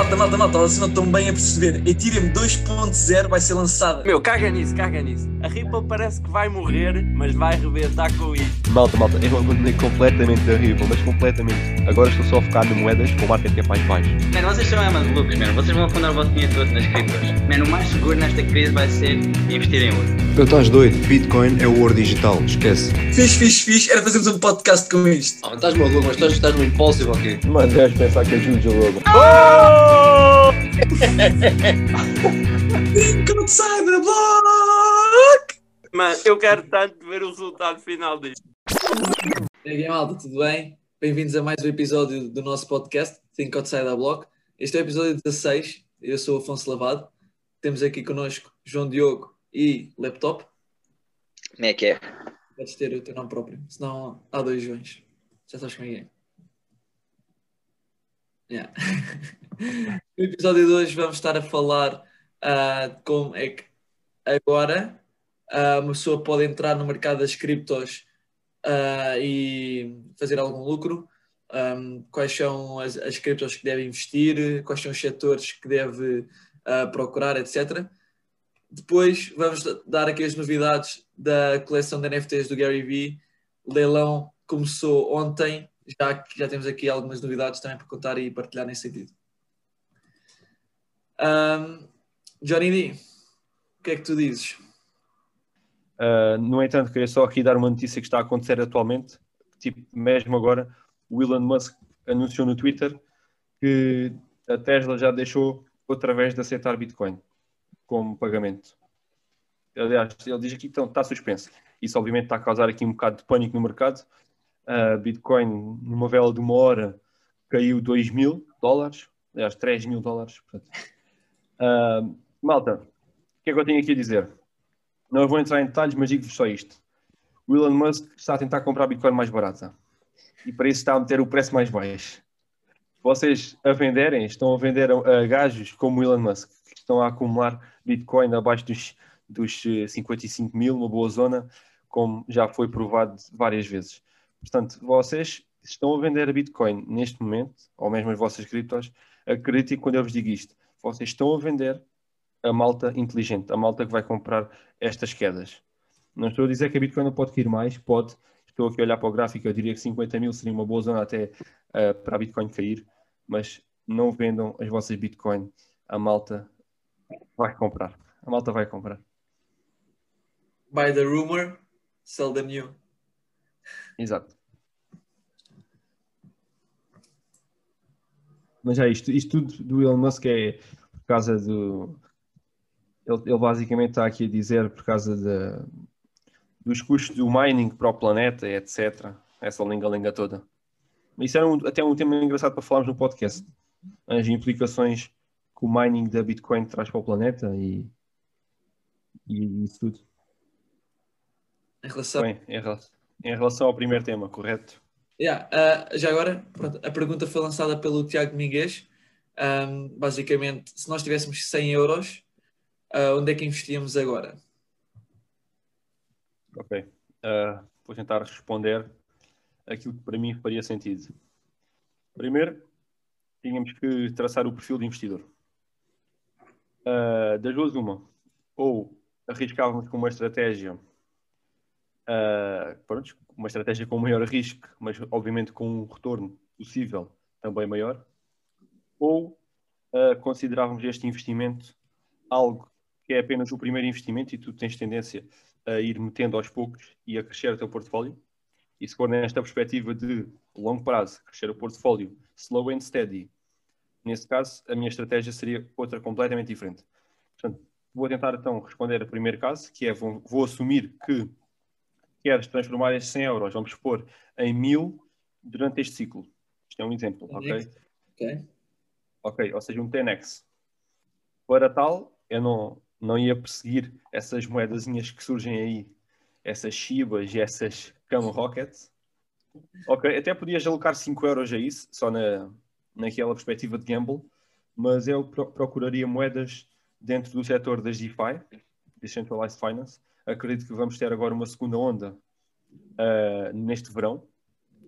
malta, malta, malta, vocês não estão bem a perceber. Ethereum 2.0 vai ser lançada. Meu, caga nisso, caga nisso. A Ripple parece que vai morrer, mas vai rebentar com isto. Malta, malta, eu abandonei completamente a Ripple, mas completamente. Agora estou só a focar em moedas com market cap mais baixo. Mano, vocês são é malucos, mano. Vocês vão afundar o vosso dinheiro todo nas criptos. Mano, o mais seguro nesta crise vai ser investir em ouro. Eu estás doido, Bitcoin é o ouro digital, esquece. Fiz, fiz, fiz, era fazermos um podcast com isto. Ah, estás maluco, mas estás, estás no impulsivo aqui. Mano, deves pensar que é Juju logo. Think outside the block! Mano, eu quero tanto ver o resultado final disto. E aí, malta, tudo bem? Bem-vindos a mais um episódio do nosso podcast, Think Outside the Block. Este é o episódio 16, eu sou o Afonso Lavado. Temos aqui connosco João Diogo e Laptop. Como é que é? Podes ter o teu nome próprio, senão há dois Joões. Já sabes como é que é. Yeah. no episódio de hoje vamos estar a falar ah, de como é que agora ah, uma pessoa pode entrar no mercado das criptos ah, e fazer algum lucro. Um, quais são as, as criptos que deve investir, quais são os setores que deve ah, procurar, etc. Depois vamos dar aqui as novidades da coleção de NFTs do Gary Vee. O leilão começou ontem, já que já temos aqui algumas novidades também para contar e partilhar nesse sentido. Um, Johnny D, o que é que tu dizes? Uh, no entanto, queria só aqui dar uma notícia que está a acontecer atualmente. Tipo, mesmo agora, o Elon Musk anunciou no Twitter que a Tesla já deixou outra vez de aceitar Bitcoin como pagamento. Aliás, ele diz aqui que então, está suspenso. Isso, obviamente, está a causar aqui um bocado de pânico no mercado. Uh, Bitcoin, numa vela de uma hora, caiu 2 mil dólares, aliás, 3 mil dólares. Portanto. Uh, malta, o que é que eu tenho aqui a dizer? Não vou entrar em detalhes, mas digo-vos só isto. O Elon Musk está a tentar comprar Bitcoin mais barata. E para isso está a meter o preço mais baixo. Vocês a venderem, estão a vender a, gajos como o Elon Musk, que estão a acumular Bitcoin abaixo dos, dos 55 mil, uma boa zona, como já foi provado várias vezes. Portanto, vocês estão a vender a Bitcoin neste momento, ou mesmo as vossas criptos, acreditem quando eu vos digo isto. Vocês estão a vender a malta inteligente, a malta que vai comprar estas quedas. Não estou a dizer que a Bitcoin não pode cair mais, pode. Estou aqui a olhar para o gráfico, eu diria que 50 mil seria uma boa zona até uh, para a Bitcoin cair, mas não vendam as vossas Bitcoin. A malta vai comprar. A malta vai comprar. By the rumor, sell the new. Exato. Mas é isto, isto tudo do Elon Musk é por causa do. Ele, ele basicamente está aqui a dizer por causa de, dos custos do mining para o planeta, etc. Essa linga-linga toda. Isso era um, até um tema engraçado para falarmos no podcast. As implicações que o mining da Bitcoin traz para o planeta e, e isso tudo. Em relação. Bem, em relação ao primeiro tema, correto? Yeah, uh, já agora, pronto, a pergunta foi lançada pelo Tiago Domingues. Um, basicamente, se nós tivéssemos 100 euros, uh, onde é que investíamos agora? Ok. Uh, vou tentar responder aquilo que para mim faria sentido. Primeiro, tínhamos que traçar o perfil de investidor. Uh, das duas, uma. Ou arriscávamos com uma estratégia, uh, pronto, uma estratégia com maior risco, mas obviamente com um retorno possível também maior. Ou uh, considerávamos este investimento algo que é apenas o primeiro investimento e tu tens tendência a ir metendo aos poucos e a crescer o teu portfólio. E se for nesta perspectiva de longo prazo, crescer o portfólio slow and steady, nesse caso, a minha estratégia seria outra completamente diferente. Portanto, vou tentar então responder ao primeiro caso, que é vou, vou assumir que queres transformar estes 100 euros, vamos expor, em 1000 durante este ciclo. Isto é um exemplo, ok? Ok. Ok, ou seja, um 10x. Para tal, eu não, não ia perseguir essas moedazinhas que surgem aí, essas Shibas e essas Camo Rockets. Ok, até podias alocar 5 euros a isso, só na, naquela perspectiva de gamble, mas eu pro procuraria moedas dentro do setor das DeFi, Decentralized Finance. Acredito que vamos ter agora uma segunda onda uh, neste verão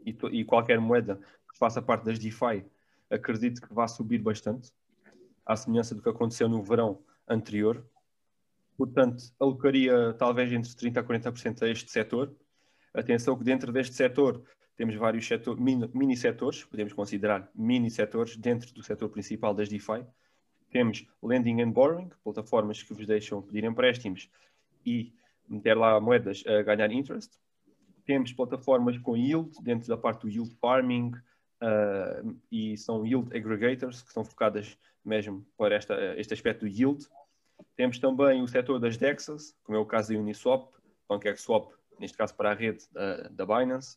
e, e, qualquer moeda que faça parte das DeFi acredito que vai subir bastante. à semelhança do que aconteceu no verão anterior. Portanto, alocaria talvez entre 30% a 40% a este setor. Atenção que dentro deste setor temos vários setor, mini, mini setores, podemos considerar mini setores dentro do setor principal das DeFi. Temos lending and borrowing, plataformas que vos deixam pedir empréstimos e meter lá moedas a ganhar interest. Temos plataformas com yield, dentro da parte do yield farming, uh, e são yield aggregators, que estão focadas mesmo para esta, este aspecto do yield. Temos também o setor das DEXs, como é o caso da Uniswap, PancakeSwap, neste caso para a rede da, da Binance.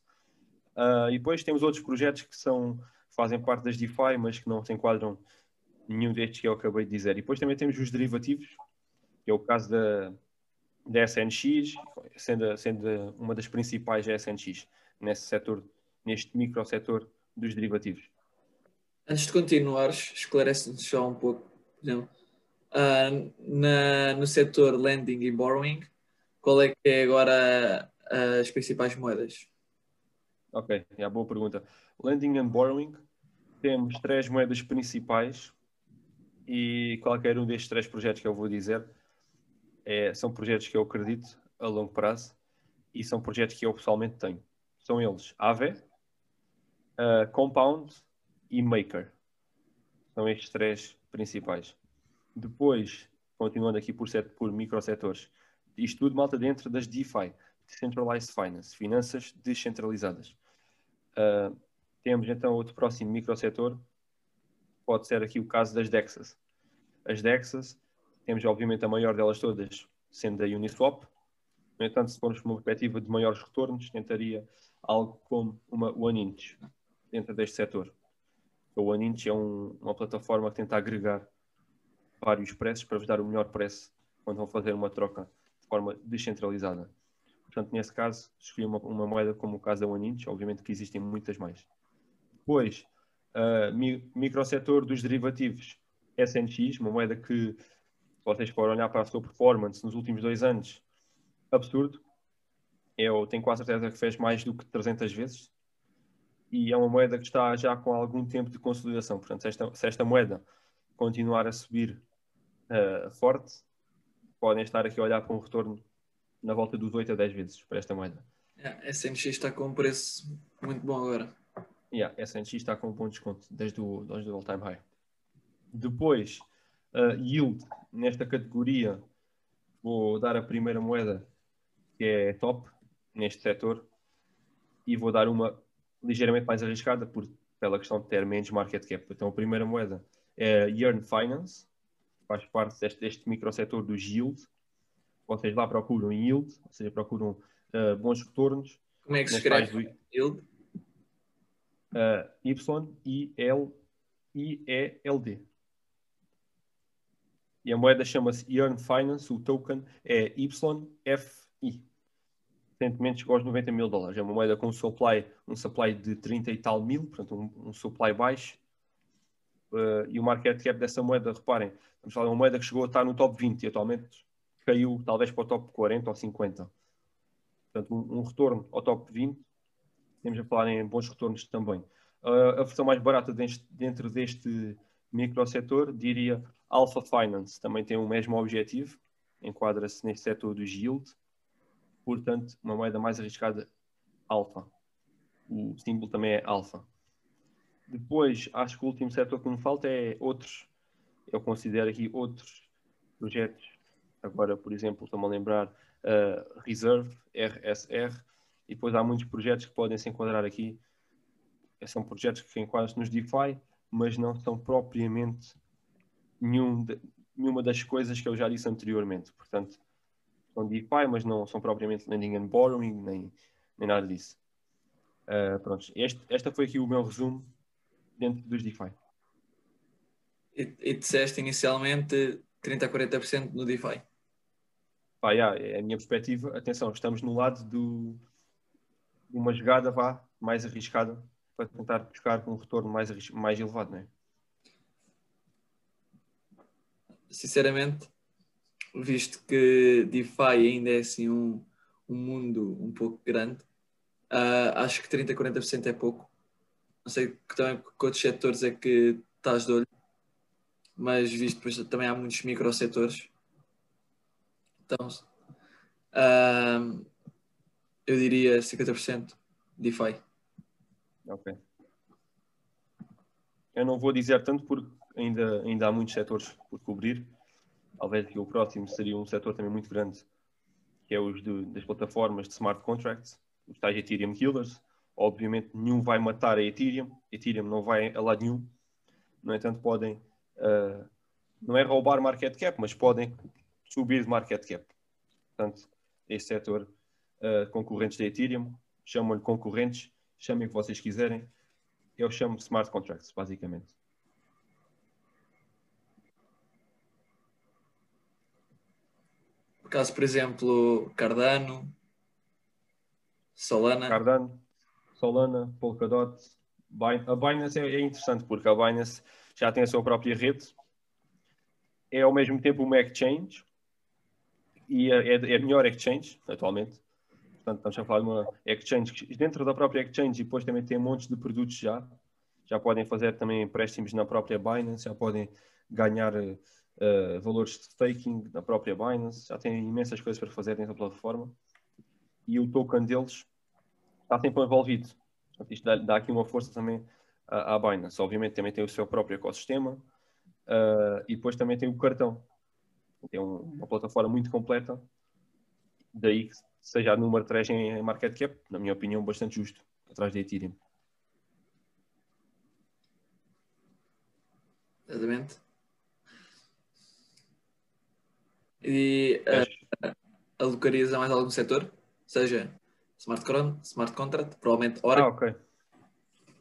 Uh, e depois temos outros projetos que são, fazem parte das DeFi, mas que não se enquadram nenhum destes que eu acabei de dizer. E depois também temos os derivativos, que é o caso da, da SNX, sendo, sendo uma das principais SNX nesse setor, neste micro setor dos derivativos. Antes de continuares, esclarece-nos só um pouco, por exemplo, uh, na, no setor lending e borrowing, qual é que é agora as principais moedas? Ok, é a boa pergunta. Lending and borrowing, temos três moedas principais e qualquer um destes três projetos que eu vou dizer é, são projetos que eu acredito a longo prazo e são projetos que eu pessoalmente tenho. São eles Aave, uh, Compound e Maker. São estes três principais. Depois, continuando aqui por, set, por microsetores, isto tudo malta dentro das DeFi, Decentralized Finance, finanças descentralizadas. Uh, temos então outro próximo microsetor, pode ser aqui o caso das DEXas. As DEXas, temos obviamente a maior delas todas, sendo a Uniswap. No entanto, se formos para uma perspectiva de maiores retornos, tentaria algo como uma OneInch dentro deste setor. O OneInch é um, uma plataforma que tenta agregar vários preços para vos dar o melhor preço quando vão fazer uma troca de forma descentralizada. Portanto, nesse caso, escolhi uma, uma moeda como o caso da OneInch, obviamente que existem muitas mais. Depois, uh, mi, microsetor dos derivativos SNX, uma moeda que, vocês forem olhar para a sua performance nos últimos dois anos, absurdo. Eu tenho quase certeza que fez mais do que 300 vezes. E é uma moeda que está já com algum tempo de consolidação. Portanto, se esta, se esta moeda continuar a subir uh, forte, podem estar aqui a olhar para um retorno na volta dos 8 a 10 vezes para esta moeda. Yeah, a SNX está com um preço muito bom agora. Yeah, a SNX está com um bom desconto desde o, desde o all-time high. Depois, uh, yield, nesta categoria, vou dar a primeira moeda que é top neste setor e vou dar uma ligeiramente mais arriscada por, pela questão de ter menos market cap. Então, a primeira moeda é Yearn Finance, faz parte deste, deste microsetor do yield. Vocês lá procuram yield, ou seja, procuram uh, bons retornos. Como é que se escreve do... yield? Uh, Y-I-L-I-E-L-D. E a moeda chama-se Yearn Finance, o token é YFI. Recentemente chegou aos 90 mil dólares. É uma moeda com um supply, um supply de 30 e tal mil, portanto um, um supply baixo. Uh, e o market cap dessa moeda, reparem, estamos falando de uma moeda que chegou a estar no top 20 e atualmente caiu talvez para o top 40 ou 50. Portanto, um, um retorno ao top 20, temos a falar em bons retornos também. Uh, a versão mais barata dentro deste microsetor, diria Alpha Finance, também tem o mesmo objetivo, enquadra-se neste setor do yield, portanto, uma moeda mais arriscada, Alpha. O símbolo também é Alpha. Depois, acho que o último setor que me falta é outros, eu considero aqui outros projetos Agora, por exemplo, estou-me a lembrar uh, Reserve, RSR, e depois há muitos projetos que podem se enquadrar aqui. São projetos que enquadram-se nos DeFi, mas não são propriamente nenhum de, nenhuma das coisas que eu já disse anteriormente. Portanto, são DeFi, mas não são propriamente lending and borrowing, nem, nem nada disso. Uh, pronto, este, esta foi aqui o meu resumo dentro dos DeFi. E, e disseste inicialmente 30 a 40% no DeFi pá, yeah, é a minha perspectiva. Atenção, estamos no lado do, de uma jogada vá, mais arriscada para tentar buscar um retorno mais, mais elevado, não é? Sinceramente, visto que DeFi ainda é assim um, um mundo um pouco grande, uh, acho que 30, 40% é pouco. Não sei que, também, que outros setores é que estás de olho. mas visto depois também há muitos microsetores. Então, ahm, eu diria 50% DeFi. Ok. Eu não vou dizer tanto porque ainda, ainda há muitos setores por cobrir. Talvez que o próximo seria um setor também muito grande, que é os de- das plataformas de smart contracts, os tais Ethereum Killers. Obviamente nenhum vai matar a Ethereum, Ethereum não vai a lado nenhum. No entanto, podem, ah, não é roubar market cap, mas podem subir market cap. Portanto, este setor, ah, concorrentes da Ethereum, chamam-lhe concorrentes, chamem o que vocês quiserem. Eu chamo smart contracts, basicamente. Por caso, por exemplo, Cardano, Solana. Cardano, Solana, Polkadot, a Binance é, é interessante porque a Binance já tem a sua própria rede, é ao mesmo tempo uma exchange e é, é a melhor exchange atualmente. Portanto, estamos a falar de uma exchange dentro da própria exchange depois também tem montes de produtos já. Já podem fazer também empréstimos na própria Binance, já podem ganhar eh, valores de staking na própria Binance, já tem imensas coisas para fazer dentro da plataforma. E o token deles está sempre envolvido. Portanto, isto dá, dá aqui uma força também à, à Binance. Obviamente também tem o seu próprio ecossistema ah, e depois também tem o cartão. Tem um- uma plataforma muito completa. Daí seja a número 3 em, market cap, na minha opinião, bastante justo, atrás da Ethereum. Exatamente. E uh, alocarias a mais algum setor? Seja smart, con smart contract, provavelmente Ah, hora. ok.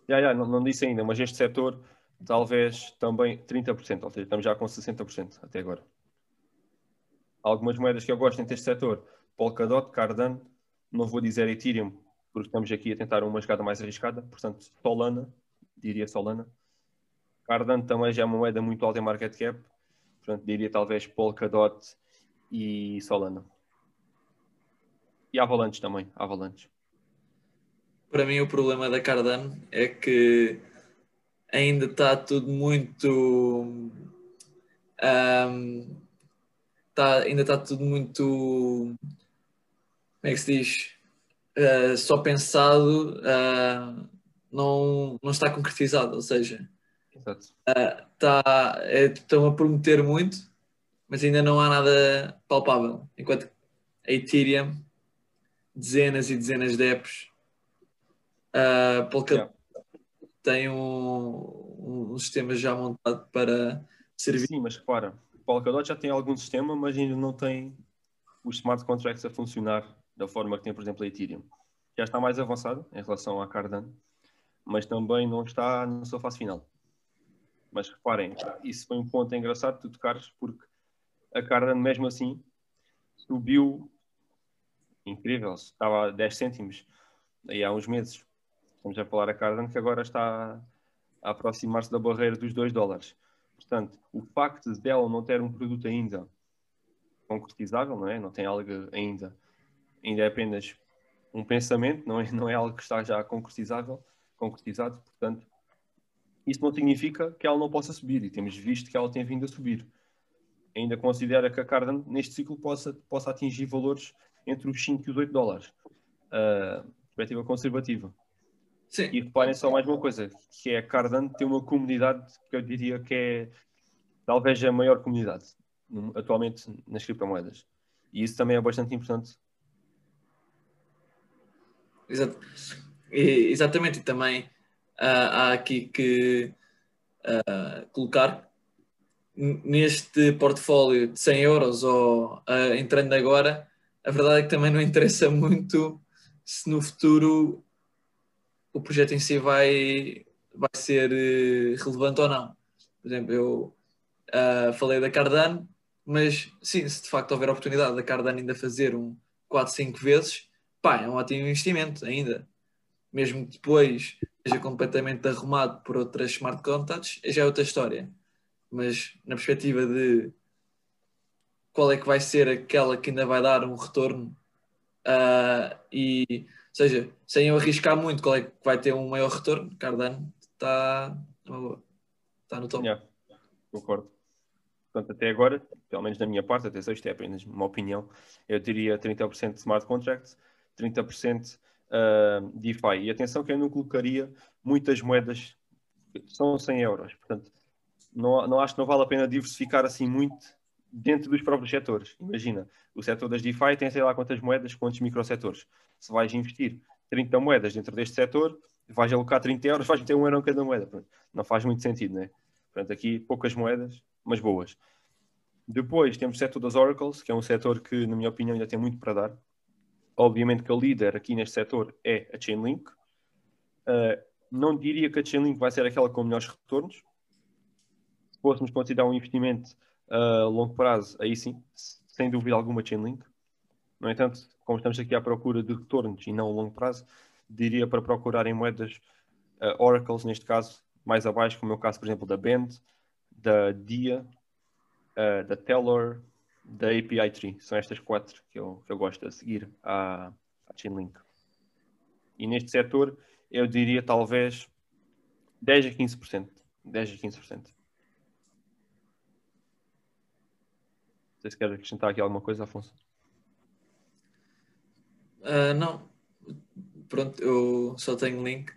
Já, já, não, não disse ainda, mas este setor talvez também 30%, ou seja, estamos já com 60% até agora. Algumas moedas que eu gosto deste setor, Polkadot, Cardano, não vou dizer Ethereum, porque estamos aqui a tentar uma jogada mais arriscada, portanto, Solana, diria Solana. Cardano também já é uma moeda muito alta em market cap, portanto, diria talvez Polkadot e Solana. E Avalanche também, Avalanche. Para mim, o problema da Cardano é que ainda está tudo muito. ahm, tá- ainda está tudo muito. Como é que se diz? Ah, só pensado, ah, não, não está concretizado. Ou seja, Exato. tá, é, estão a prometer muito, mas ainda não há nada palpável. Enquanto a Ethereum, dezenas e dezenas de apps, uh, Polkadot tem um, um sistema já montado para servir. Sim, mas repara, o Polkadot já tem algum sistema, mas ainda não tem os smart contracts a funcionar da forma que tem, por exemplo, a Ethereum. Já está mais avançado em relação à Cardano, mas também não está na sua fase final. Mas reparem, isso foi um ponto engraçado tu tocares, porque a Cardano, mesmo assim, subiu incrível, estava a 10 cêntimos aí há uns meses. Estamos a falar a Cardano que agora está a aproximar-se da barreira dos 2 dólares. Portanto, o facto de dela não ter um produto ainda concretizável, não é? Não tem algo ainda, ainda é apenas um pensamento, não é, não é algo que está já concretizável, concretizado, portanto, isso não significa que ela não possa subir e temos visto que ela tem vindo a subir. Ainda considera que a Cardano neste ciclo possa, possa atingir valores entre os 5 e os 8 dólares. Uh, perspectiva conservativa. Sim, E reparem só mais uma coisa, que é a Cardano tem uma comunidade que eu diria que é talvez a maior comunidade atualmente nas criptomoedas. E isso também é bastante importante. Exato. E- exatamente, e também ah, há aqui que ah, colocar neste portfólio de 100 euros ou ah, entrando agora, a verdade é que também não interessa muito se no futuro o projeto em si vai, vai ser eh, relevante ou não. Por exemplo, eu ah, falei da Cardano, mas sim, se de facto houver a oportunidade da Cardano ainda fazer um 4, 5 vezes, pá, é um ótimo investimento ainda. Mesmo que depois seja completamente arrumado por outras smart contracts, já é outra história. Mas na perspectiva de qual é que vai ser aquela que ainda vai dar um retorno ah, e, ou seja, sem eu arriscar muito, qual é que vai ter um maior retorno, Cardano está, está no topo. Yeah, concordo. Portanto, até agora, pelo menos da minha parte, atenção, isto é apenas uma opinião, eu diria 30% smart contracts, 30% uh, DeFi. E atenção que eu não colocaria muitas moedas, são 100 euros. Portanto, não, não acho que não vale a pena diversificar assim muito dentro dos próprios setores. Imagina, o setor das DeFi tem sei lá quantas moedas, quantos microsetores. Se vais investir 30 moedas dentro deste setor, vais alocar 30 euros, vais meter um euro em cada moeda. Não faz muito sentido, né? Portanto, aqui poucas moedas, mas boas. Depois temos o setor das Oracles, que é um setor que, na minha opinião, ainda tem muito para dar. Obviamente que a líder aqui neste setor é a Chainlink. Uh, não diria que a Chainlink vai ser aquela com melhores retornos. Se fôssemos considerar um investimento a longo prazo, aí sim, sem dúvida alguma, Chainlink. No entanto, como estamos aqui à procura de retornos e não a longo prazo, diria para procurar em moedas uh, Oracles, neste caso, mais abaixo, como é o caso, por exemplo, da Bend, da Dia, uh, da Teller, da API Tree. São estas quatro que eu, que eu gosto de seguir à, à Chainlink. E neste setor, eu diria talvez 10 a 15%. 10 a 15%. Não sei se quer acrescentar aqui alguma coisa, Afonso. Uh, não. Pronto, eu só tenho link,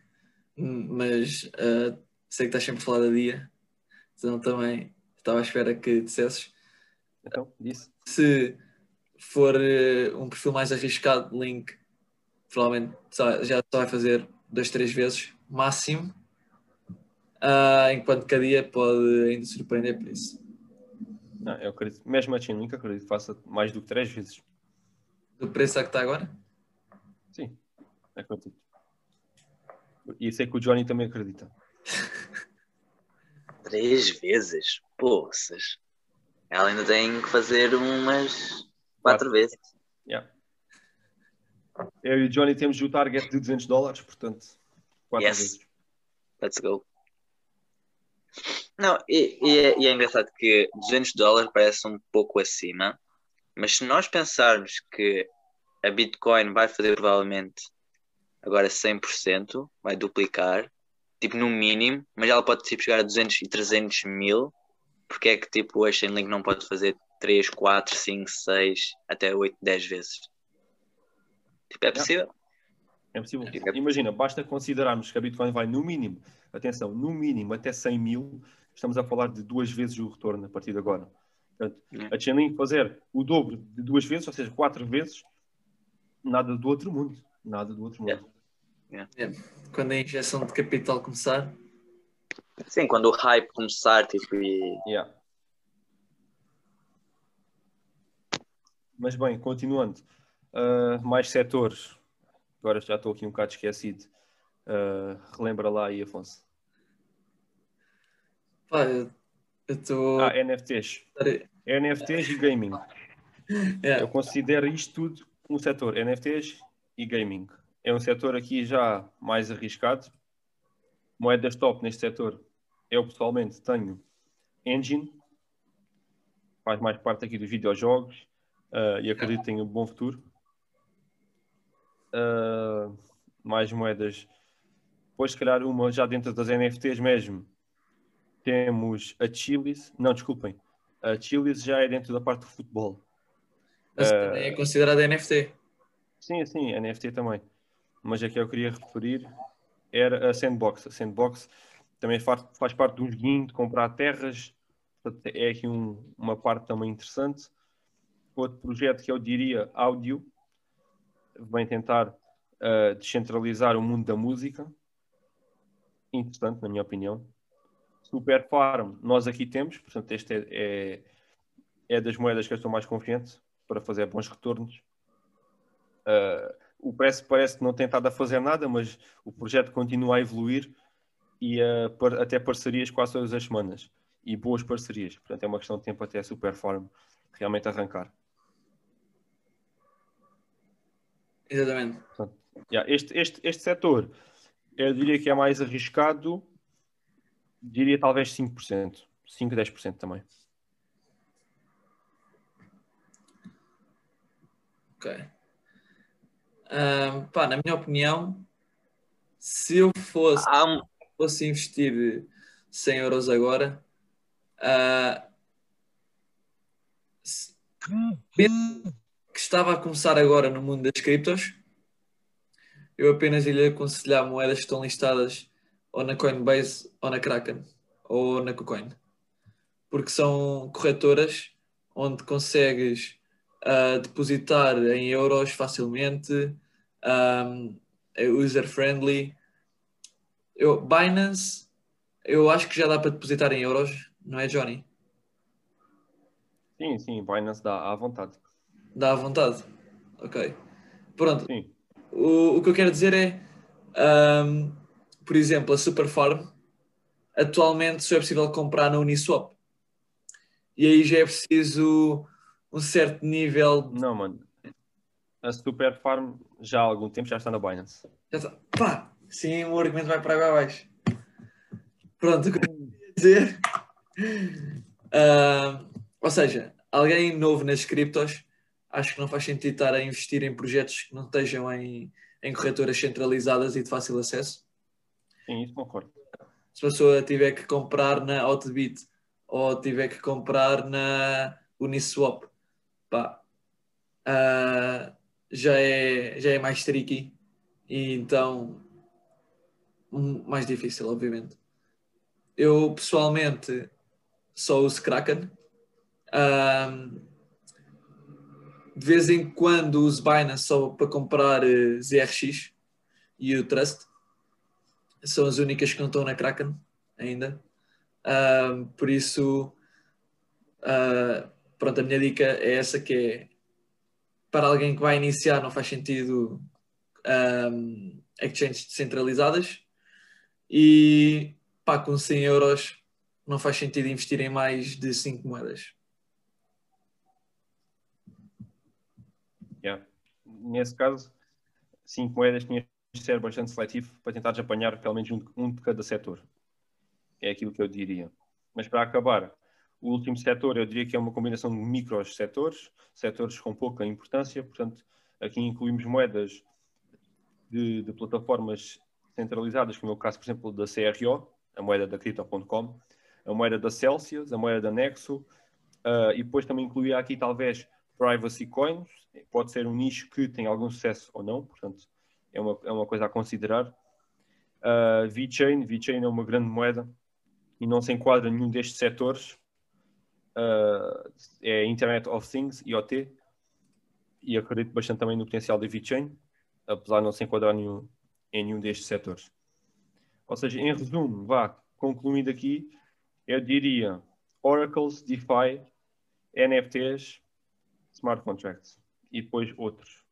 mas uh, sei que estás sempre a falar da dia, então também estava à espera que dissesses. Então, disse. Se for uh, um perfil mais arriscado, link, provavelmente já só vai fazer dois, três vezes, máximo, uh, enquanto cada dia pode ainda surpreender por isso. Não, eu acredito, mesmo a Chainlink acredito que faça mais do que três vezes. Do preço a que está agora? Sim, acredito. E sei que o Johnny também acredita. Três vezes? Poças. Ela ainda tem que fazer umas quatro, vezes. Yeah. Eu e o Johnny temos o target de 200 dólares, portanto, quatro yes. vezes. Let's go. Não, e, e, é, e, é, engraçado que 200 dólares parece um pouco acima, mas se nós pensarmos que a Bitcoin vai fazer provavelmente agora 100%, vai duplicar, tipo no mínimo, mas ela pode tipo, chegar a 200 e 300 mil, porque é que tipo a Chainlink não pode fazer 3, 4, 5, 6, até 8, 10 vezes? Tipo, é possível. É possível. Imagina, basta considerarmos que a Bitcoin vai no mínimo, atenção, no mínimo até 100 mil, estamos a falar de duas vezes o retorno a partir de agora. Portanto, é. a Chainlink fazer o dobro de duas vezes, ou seja, quatro vezes, nada do outro mundo. Nada do outro mundo. Yeah. Yeah. Quando a injeção de capital começar. Sim, quando o hype começar, tipo, e... Yeah. Mas bem, continuando. Uh, mais setores. Agora já estou aqui um bocado esquecido. Uh, relembra lá aí, Afonso. Pá, eu estou. Ah, NFTs. NFTs e gaming. Yeah. Eu considero isto tudo um setor NFTs e gaming. É um setor aqui já mais arriscado. Moedas top neste setor. Eu pessoalmente tenho Engine, faz mais parte aqui dos videojogos uh, e acredito que tem um bom futuro. Uh, mais moedas. Depois, se calhar, uma já dentro das NFTs mesmo. Temos a Chilis. Não, desculpem. A Chilis já é dentro da parte do futebol. Mas uh, é considerada NFT. Sim, sim, NFT também. Mas a que eu queria referir era a Sandbox. A Sandbox também faz, faz parte de um joguinho de comprar terras. É aqui um, uma parte também interessante. Outro projeto que eu diria áudio, vem tentar uh, descentralizar o mundo da música. Interessante, na minha opinião. Super Farm, nós aqui temos, portanto, este é, é, é das moedas que eu estou mais confiante para fazer bons retornos. Uh, o preço parece que não tem estado a fazer nada, mas o projeto continua a evoluir e a, par, até parcerias quase todas as semanas. E boas parcerias. Portanto, é uma questão de tempo até a Superform realmente arrancar. Exatamente. Portanto, yeah, este, este, este setor, eu diria que é mais arriscado, diria talvez 5%. 5, 10% também. Ok. Um, pá, na minha opinião, se eu fosse, um... fosse investir 100 euros agora, uh, que estava a começar agora no mundo das criptos, eu apenas ia lhe aconselhar moedas que estão listadas ou na Coinbase ou na Kraken ou na KuCoin. Porque são corretoras onde consegues uh, depositar em euros facilmente, um, é user-friendly. Eu, Binance, eu acho que já dá para depositar em euros, não é, Johnny? Sim, sim, Binance dá à vontade. Dá à vontade. Ok. Pronto. Sim. O, o que eu quero dizer é, um, por exemplo, a Superfarm, atualmente só é possível comprar na Uniswap. E aí já é preciso um certo nível. Não, mano. A Super Farm já há algum tempo já está na Binance. Já está. Pá! Sim, o argumento vai para água abaixo. Pronto, o que eu queria dizer. ah, ou seja, alguém novo nas criptos, acho que não faz sentido estar a investir em projetos que não estejam em, em corretoras centralizadas e de fácil acesso. Sim, isso concordo. Se a pessoa tiver que comprar na Outbit ou tiver que comprar na Uniswap, pá, ah, já, é, já é mais tricky e então mais difícil, obviamente. Eu pessoalmente só uso Kraken. Ahm, de vez em quando uso Binance só para comprar eh, ZRX e o Trust. São as únicas que não estão na Kraken ainda. Ahm, por isso, ah, pronto, a minha dica é essa que é para alguém que vai iniciar não faz sentido um, exchanges descentralizadas e pá, com 100 euros não faz sentido investir em mais de 5 moedas. Yeah. Nesse caso, cinco moedas tinhas de ser bastante seletivo para tentar apanhar pelo menos um, um de cada setor. É aquilo que eu diria. Mas para acabar, o último setor eu diria que é uma combinação de micros setores, setores com pouca importância, portanto, aqui incluímos moedas de, de plataformas centralizadas, como é o caso, por exemplo, da CRO, a moeda da Crypto.com, a moeda da Celsius, a moeda da Nexo, uh, e depois também incluía aqui talvez privacy coins, pode ser um nicho que tem algum sucesso ou não, portanto, é uma, é uma coisa a considerar. Uh, VeChain, VeChain é uma grande moeda e não se enquadra em nenhum destes setores, uh, é Internet of Things, IoT, e acredito bastante também no potencial da VeChain, apesar de não se enquadrar nenhum, em nenhum destes setores. Ou seja, em resumo, vá, concluindo aqui, eu diria Oracles, DeFi, NFTs, Smart Contracts e depois outros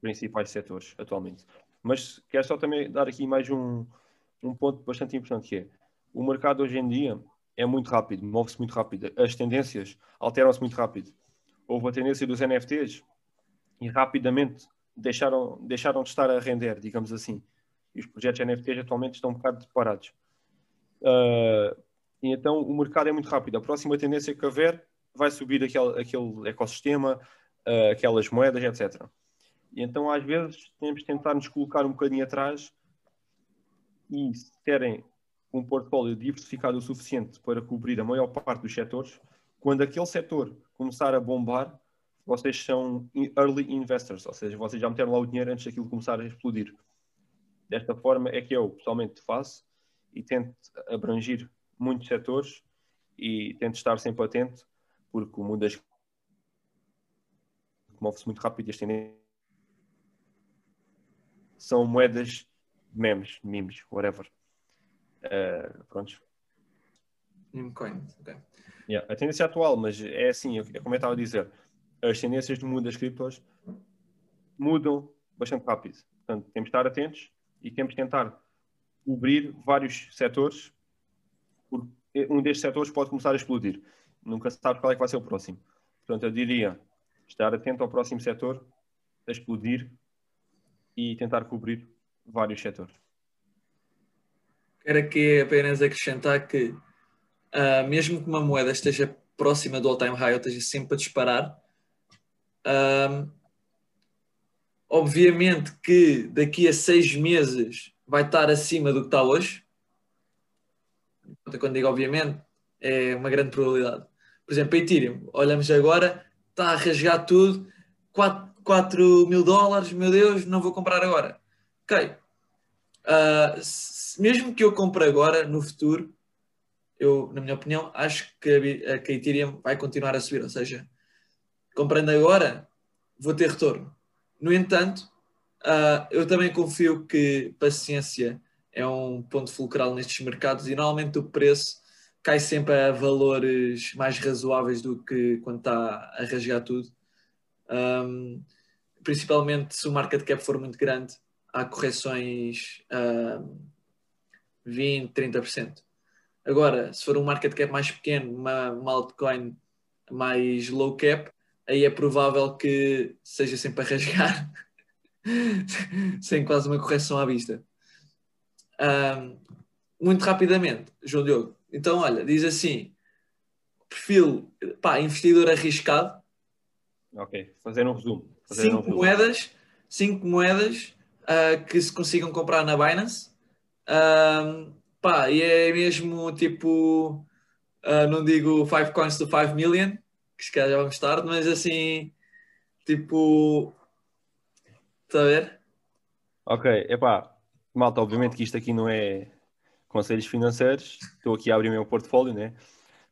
principais setores atualmente. Mas quero só também dar aqui mais um, um ponto bastante importante que é o mercado hoje em dia é muito rápido, move-se muito rápido, as tendências alteram-se muito rápido. Houve a tendência dos NFTs e rapidamente deixaram, deixaram de estar a render, digamos assim. E os projetos NFTs atualmente estão um bocado parados. Uh, e então o mercado é muito rápido. A próxima tendência que houver vai subir aquele, aquele ecossistema, uh, aquelas moedas, etc. E então às vezes temos de tentar nos colocar um bocadinho atrás e se terem um portfólio diversificado o suficiente para cobrir a maior parte dos setores, quando aquele setor começar a bombar, vocês são early investors, ou seja, vocês já meteram lá o dinheiro antes daquilo começar a explodir. Desta forma é que eu pessoalmente faço e tento abranger muitos setores e tento estar sempre atento, porque o mundo das move-se muito rápido e as tendências são moedas memes, memes, whatever. Uh, prontos. Meme coins, ok. Yeah. A tendência atual, mas é assim, é como eu estava a dizer, as tendências do mundo das criptos mudam bastante rápido. Portanto, temos de estar atentos e temos de tentar cobrir vários setores, porque um destes setores pode começar a explodir. Nunca se sabe qual é que vai ser o próximo. Portanto, eu diria estar atento ao próximo setor a explodir e tentar cobrir vários setores. Quero aqui apenas acrescentar que, uh, mesmo que uma moeda esteja próxima do all-time high ou esteja sempre a disparar, uh, obviamente que daqui a seis meses vai estar acima do que está hoje. Quando digo obviamente, é uma grande probabilidade. Por exemplo, a Ethereum, olhamos agora, está a rasgar tudo, 4, mil dólares, meu Deus, não vou comprar agora. Ok. Uh, se- mesmo que eu compre agora, no futuro, eu, na minha opinião, acho que a que a Ethereum vai continuar a subir. Ou seja, comprando agora, vou ter retorno. No entanto, ah, eu também confio que paciência é um ponto fulcral nestes mercados e normalmente o preço cai sempre a valores mais razoáveis do que quando está a rasgar tudo. Um, principalmente se o market cap for muito grande, há correções um, 20, 30%. Agora, se for um market cap mais pequeno, uma, uma altcoin mais low cap, aí é provável que seja sempre a rasgar sem quase uma correção à vista. Um, muito rapidamente, João Diogo. Então, olha, diz assim: perfil, pá, investidor arriscado, Ok, fazer um resumo. Fazer um cinco resumo. moedas, cinco moedas ah, que se consigam comprar na Binance. Ahm, pá, e é mesmo tipo, ah, não digo 5 coins to 5 million, que se calhar já vamos tarde, mas assim, tipo, está a ver? Ok, epá, malta, obviamente que isto aqui não é conselhos financeiros. Estou aqui a abrir o meu portfólio, né?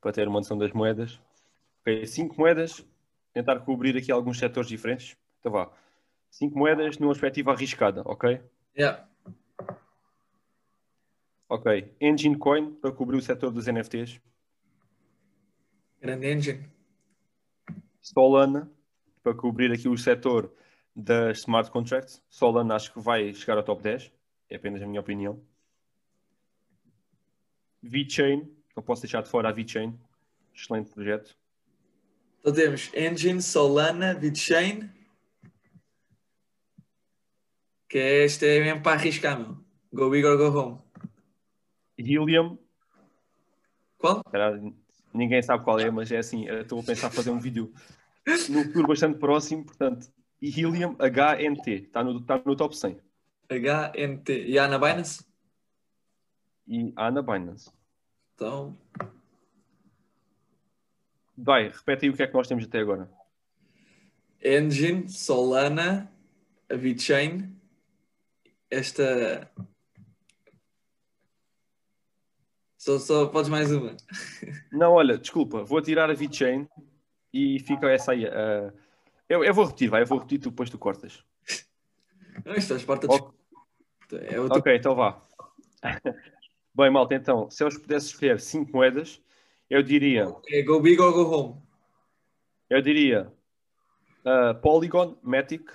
Para ter uma noção das moedas. Ok, cinco moedas, tentar cobrir aqui alguns setores diferentes. Então vá. Cinco moedas numa perspectiva arriscada, ok? Yeah. Ok. Engine Coin para cobrir o setor dos NFTs. Grande engine. Solana para cobrir aqui o setor das smart contracts. Solana acho que vai chegar ao top 10. É apenas a minha opinião. VeChain, não posso deixar de fora a VeChain. Excelente projeto. Então temos Engine, Solana, BitChain. Que este é mesmo para arriscar, meu. Go big or go home. Helium, Qual? caralho, ninguém sabe qual é, mas é assim, estou a pensar fazer um vídeo num futuro bastante próximo, portanto, Helium HNT, está no, está no top 100. HNT. E há na Binance? E há na Binance. Então, Vai, repete aí o que é que nós temos até agora. Engine, Solana, a BitChain. Esta. Só, só podes mais uma. Não, olha, desculpa, vou tirar a VeChain e fica essa aí. ah, eu, eu vou repetir, vai, eu vou repetir, tu depois tu cortas. Não, isto faz parte da. É outro... Ok, então vá. Bem, malta, então, se eu pudesse escolher 5 moedas, eu diria, É go big or go home. eu diria ah, Polygon, Matic,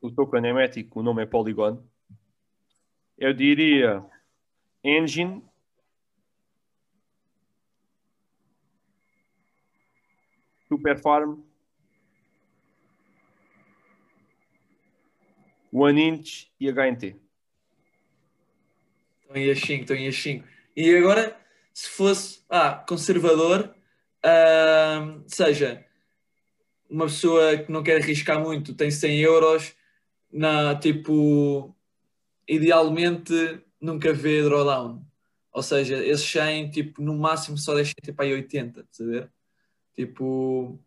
o token é Matic, o nome é Polygon. Eu diria Engine, Superfarm, One Inch e HNT. Estão as 5, estão as 5. E agora, se fosse ah, conservador, ahm, seja uma pessoa que não quer arriscar muito, tem 100 euros, na, tipo, idealmente nunca vê drawdown. Ou seja, esses 100, tipo, no máximo só deixem tipo aí 80, estás a ver? Tipo,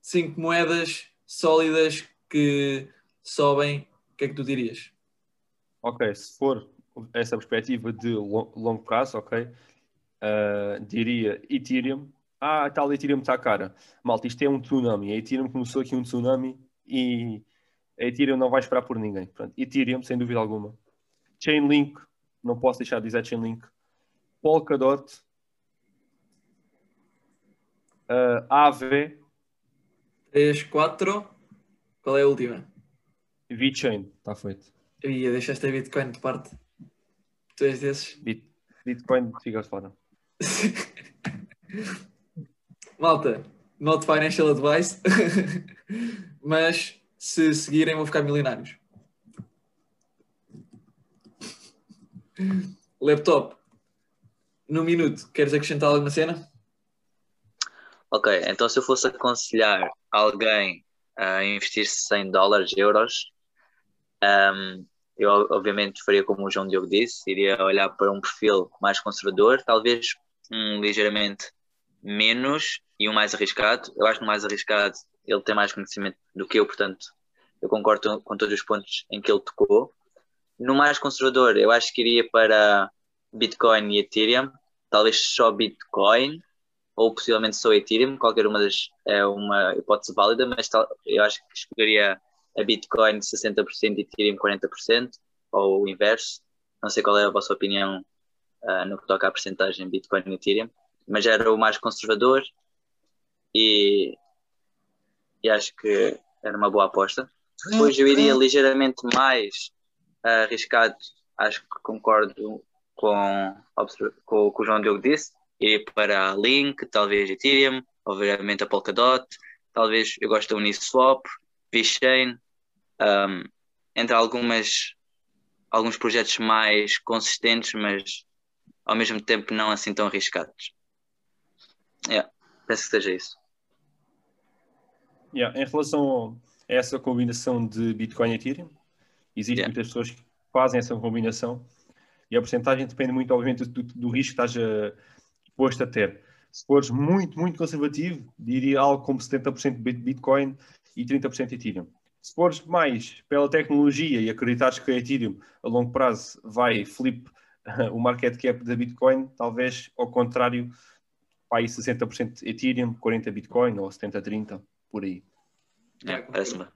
5 moedas sólidas que sobem, o que é que tu dirias? Ok, se for essa perspectiva de lo- longo prazo, ok, ah, diria Ethereum. Ah, tal Ethereum está cara. Malta, isto é um tsunami. A Ethereum começou aqui um tsunami e a Ethereum não vai esperar por ninguém. Portanto, Ethereum, sem dúvida alguma. Chainlink, não posso deixar de dizer Chainlink. Polkadot. Ah, AV, 3, 4, qual é a última? VeChain, está feito. Eu ia deixar esta Bitcoin de parte. Tu és desses. Bit- Bitcoin, fica fora. Malta, not financial advice, mas se seguirem vão ficar milionários. Laptop, num minuto, queres acrescentar alguma cena? Ok, então se eu fosse aconselhar alguém a investir 100 dólares, euros, ahm, eu obviamente faria como o João Diogo disse, iria olhar para um perfil mais conservador, talvez um ligeiramente menos e um mais arriscado. Eu acho que o mais arriscado ele tem mais conhecimento do que eu, portanto, eu concordo com todos os pontos em que ele tocou. No mais conservador, eu acho que iria para Bitcoin e Ethereum, talvez só Bitcoin, ou possivelmente só Ethereum, qualquer uma das é uma hipótese válida, mas tal, eu acho que escolheria a Bitcoin 60% e Ethereum 40%, ou o inverso. Não sei qual é a vossa opinião uh, no que toca à porcentagem Bitcoin e Ethereum, mas era o mais conservador e, e acho que era uma boa aposta. Depois eu iria ligeiramente mais arriscado, acho que concordo com, com o que o João Diogo disse, iria para a Link, talvez Ethereum, obviamente a Polkadot, talvez eu gosto da Uniswap, VeChain, um, entre algumas alguns projetos mais consistentes, mas ao mesmo tempo não assim tão arriscados. Yeah, penso que seja isso. Yeah, em relação a essa combinação de Bitcoin e Ethereum, existem yeah. muitas pessoas que fazem essa combinação e a porcentagem depende muito, obviamente, do, do risco que estás a, disposto a ter. Se fores muito, muito conservativo, diria algo como 70% Bitcoin e 30% Ethereum. Se fores mais pela tecnologia e acreditares que a Ethereum a longo prazo vai flip o market cap da Bitcoin, talvez ao contrário, vai 60% Ethereum, 40% Bitcoin ou 70-30, por aí. É, parece-me.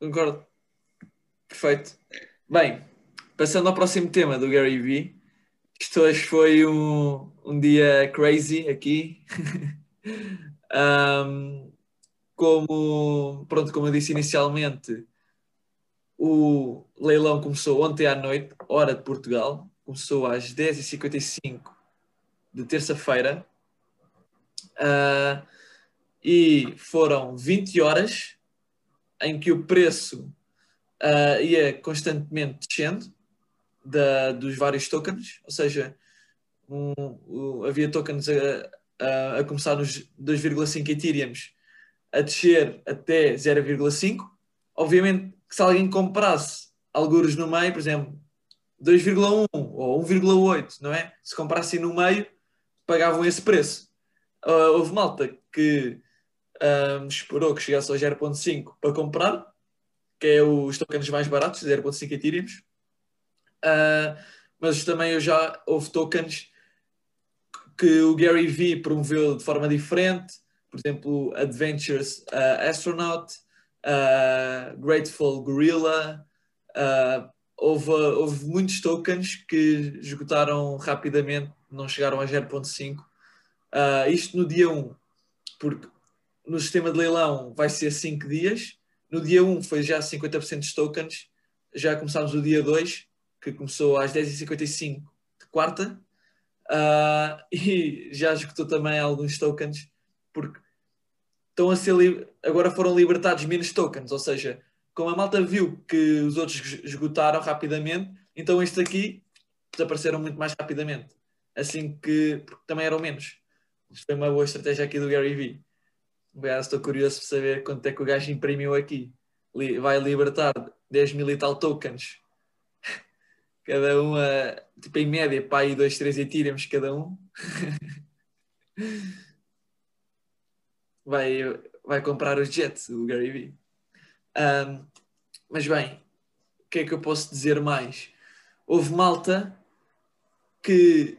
Concordo. Perfeito. Bem, passando ao próximo tema do Gary Vee, isto hoje foi um, um dia crazy aqui. um, como, pronto, como eu disse inicialmente, o leilão começou ontem à noite, hora de Portugal. Começou às 10h55 de terça-feira. Uh, e foram 20 horas em que o preço uh, ia constantemente descendo da, dos vários tokens, ou seja, um, um, havia tokens a, a, a começar nos 2,5 Ethereums a descer até 0,5. Obviamente que se alguém comprasse alguns no meio, por exemplo, 2,1 ou 1,8, não é? Se comprassem no meio, pagavam esse preço. Uh, houve malta que um, esperou que chegasse ao 0,5 para comprar, que é os tokens mais baratos, 0,5 Ethereum. Uh, mas também eu já houve tokens que o Gary Vee promoveu de forma diferente, por exemplo, Adventures uh, Astronaut, uh, Grateful Gorilla. houve, houve muitos tokens que esgotaram rapidamente, não chegaram a 0.5. isto no dia 1, porque no sistema de leilão vai ser 5 dias. No dia 1 foi já 50% dos tokens, já começámos o dia 2 que começou às 10h55 de quarta, uh, e já escutou também alguns tokens, porque estão a ser agora foram libertados menos tokens, ou seja, como a malta viu que os outros esgotaram rapidamente, então estes aqui desapareceram muito mais rapidamente, assim que também eram menos. Isto foi uma boa estratégia aqui do Gary Vee. Estou curioso para saber quanto é que o gajo imprimiu aqui. Vai libertar 10 mil e tal tokens cada um a, tipo em média, para aí dois, três Ethereums cada um. vai, vai comprar os Jets, o Gary Vee. Um, mas bem, o que é que eu posso dizer mais? Houve malta que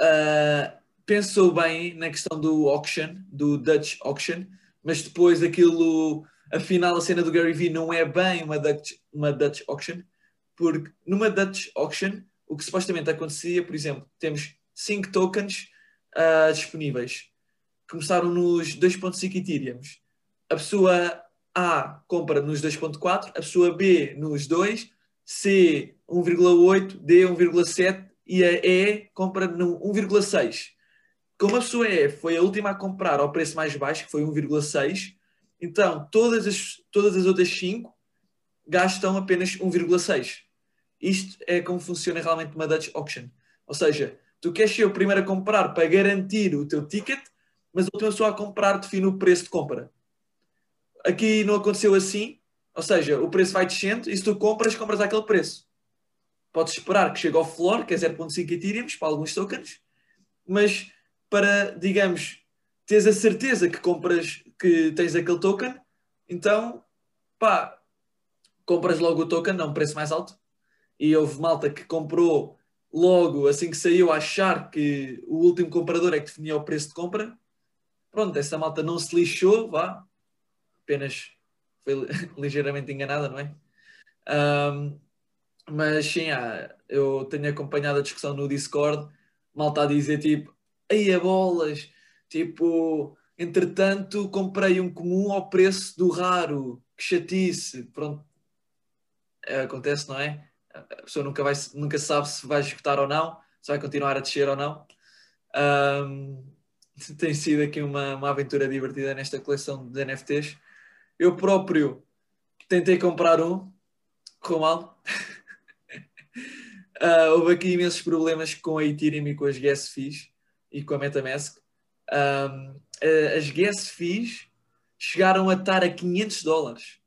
uh, pensou bem na questão do auction, do Dutch auction, mas depois aquilo, afinal a cena do Gary Vee não é bem uma Dutch, uma Dutch auction, porque numa Dutch Auction, o que supostamente acontecia, por exemplo, temos 5 tokens uh, disponíveis. Começaram nos 2.5 Ethereum. A pessoa A compra nos 2.4, a pessoa B nos 2, C 1,8, D 1,7 e a E compra no 1,6. Como a pessoa E foi a última a comprar ao preço mais baixo, que foi 1,6, então todas as, todas as outras 5 gastam apenas 1,6. Isto é como funciona realmente uma Dutch Auction. Ou seja, tu queres ser o primeiro a comprar para garantir o teu ticket, mas a última pessoa a comprar define o preço de compra. Aqui não aconteceu assim, ou seja, o preço vai descendo e se tu compras, compras aquele preço. Podes esperar que chegue ao floor, que é 0.5 Ethereum para alguns tokens, mas para, digamos, teres a certeza que compras, que tens aquele token, então pá, compras logo o token a um preço mais alto. E houve malta que comprou logo assim que saiu a achar que o último comprador é que definia o preço de compra. Pronto, essa malta não se lixou, vá, apenas foi ligeiramente enganada, não é? Um, mas sim, ah, eu tenho acompanhado a discussão no Discord, malta a dizer tipo, aí a bolas, tipo, entretanto comprei um comum ao preço do raro, que chatice, pronto, É, acontece, não é? A pessoa nunca, vai, nunca sabe se vai escutar ou não, se vai continuar a descer ou não. Um, tem sido aqui uma, uma aventura divertida nesta coleção de NFTs. Eu próprio tentei comprar um, correu mal. Uh, houve aqui imensos problemas com a Ethereum e com as gas fees e com a Metamask. Um, as gas fees chegaram a estar a 500 dólares.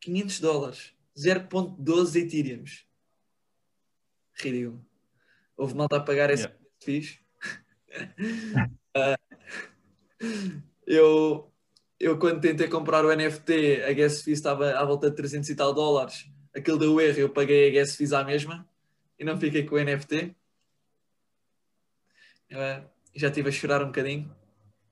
500 dólares. 0.12 Ethereums. Ridículo. Houve malta a pagar essa Yeah. fees. uh, eu, eu quando tentei comprar o NFT, a gas fee estava à volta de 300 e tal dólares. Aquilo deu erro, eu paguei a gas fees à mesma e não fiquei com o NFT. Uh, já estive a chorar um bocadinho.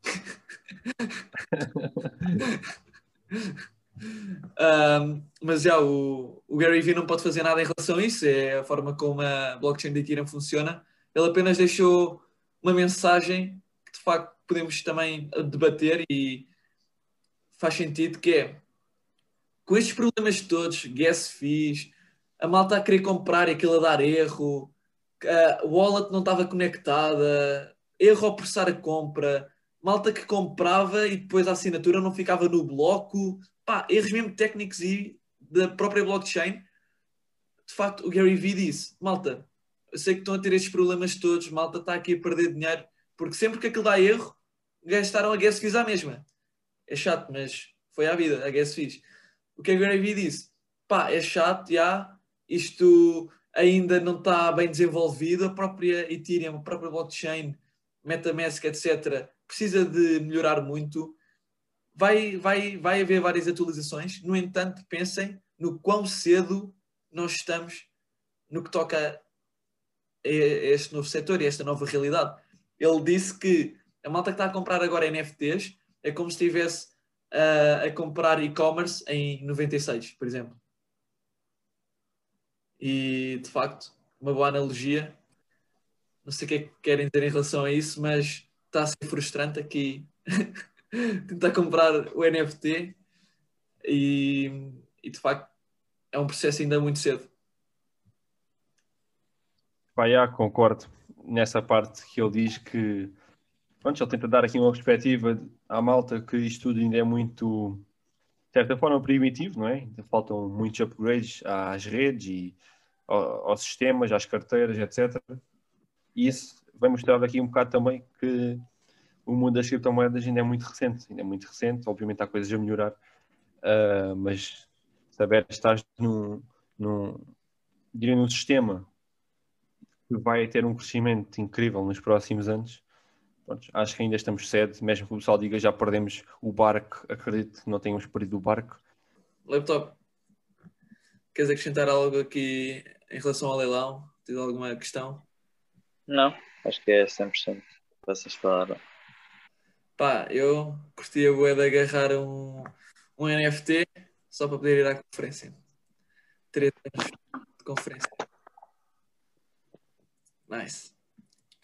Um, mas já, o, o Gary Vee não pode fazer nada em relação a isso, é a forma como a blockchain de Ethereum funciona. Ele apenas deixou uma mensagem que de facto podemos também debater e faz sentido que é com estes problemas todos, gas fees, a malta a querer comprar e aquilo a dar erro, a wallet não estava conectada, erro ao processar a compra, malta que comprava e depois a assinatura não ficava no bloco, pá, erros mesmo técnicos e da própria blockchain. De facto, o Gary Vee disse: malta, eu sei que estão a ter estes problemas todos, malta está aqui a perder dinheiro, porque sempre que aquilo dá erro, gastaram a gas fees à mesma. É chato, mas foi à vida, a gas fees. O que a Gary Vee disse? Pá, é chato, já, isto ainda não está bem desenvolvido, a própria Ethereum, a própria blockchain, Metamask, etc., precisa de melhorar muito. Vai, vai, vai haver várias atualizações, no entanto, pensem no quão cedo nós estamos no que toca a este novo setor e a esta nova realidade. Ele disse que a malta que está a comprar agora NFTs é como se estivesse a, a comprar e-commerce em 96, por exemplo. E de facto, uma boa analogia. Não sei o que é que querem dizer em relação a isso, mas está a ser frustrante aqui tentar comprar o NFT e, e de facto é um processo ainda muito cedo. Já, concordo nessa parte que ele diz que pronto, ele tenta dar aqui uma perspectiva à malta que isto tudo ainda é muito de certa forma primitivo, não é? Ainda faltam muitos upgrades às redes e ao- aos sistemas, às carteiras, etc. E isso vai mostrar aqui um bocado também que o mundo das criptomoedas ainda é muito recente, ainda é muito recente, obviamente há coisas a melhorar, ah, mas saber estar num, num, diria, num sistema que vai ter um crescimento incrível nos próximos anos. Pronto, acho que ainda estamos cedo, mesmo que o pessoal diga já perdemos o barco, acredito que não tenhamos perdido o barco. Laptop, queres acrescentar algo aqui em relação ao leilão? Tens alguma questão? Não, acho que é 100% o que vocês falaram. Pá, eu curtia bué de agarrar um, um NFT só para poder ir à conferência. Três anos de conferência. Nice.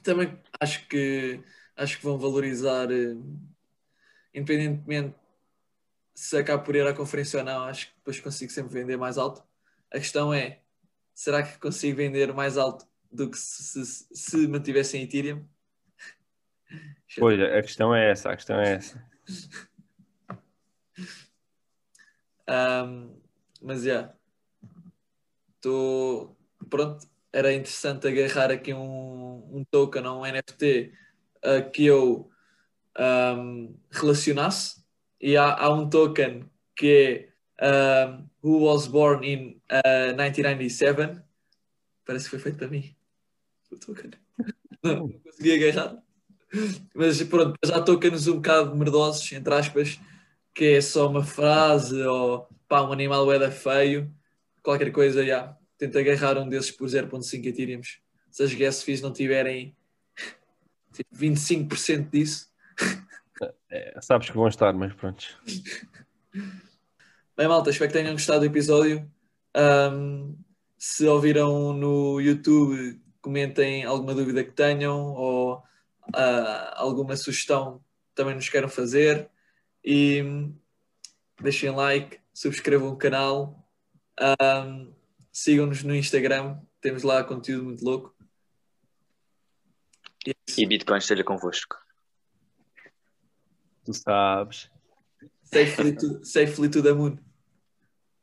Também acho que acho que vão valorizar, eh, independentemente se acabo por ir à conferência ou não, acho que depois consigo sempre vender mais alto. A questão é, será que consigo vender mais alto do que se, se, se mantivesse em Ethereum? Pois, a questão é essa, a questão é essa. Um, mas já, estou pronto. Era interessante agarrar aqui um, um token ou um NFT uh, que eu um, relacionasse. E há, há um token que é um, Who Was Born in uh, 1997. Parece que foi feito para mim. O token. Não, não consegui agarrar. Mas pronto, há tokens um bocado merdosos, entre aspas, que é só uma frase ou pá, um animal é feio, qualquer coisa, já. Tenta agarrar um desses por 0.5 Ethereum. Se as gas fees não tiverem tipo, 25% disso. É, sabes que vão estar, mas pronto. Bem, malta, espero que tenham gostado do episódio. Um, se ouviram no YouTube, comentem alguma dúvida que tenham ou uh, alguma sugestão também nos queiram fazer. E deixem like, subscrevam o canal, um, sigam-nos no Instagram, temos lá conteúdo muito louco. E, é E Bitcoin esteja convosco. Tu sabes. safely, to, safely to the moon.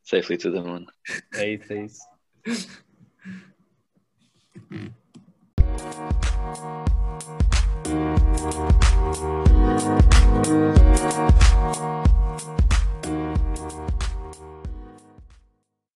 Safely to the moon. É isso, é isso. We'll be right.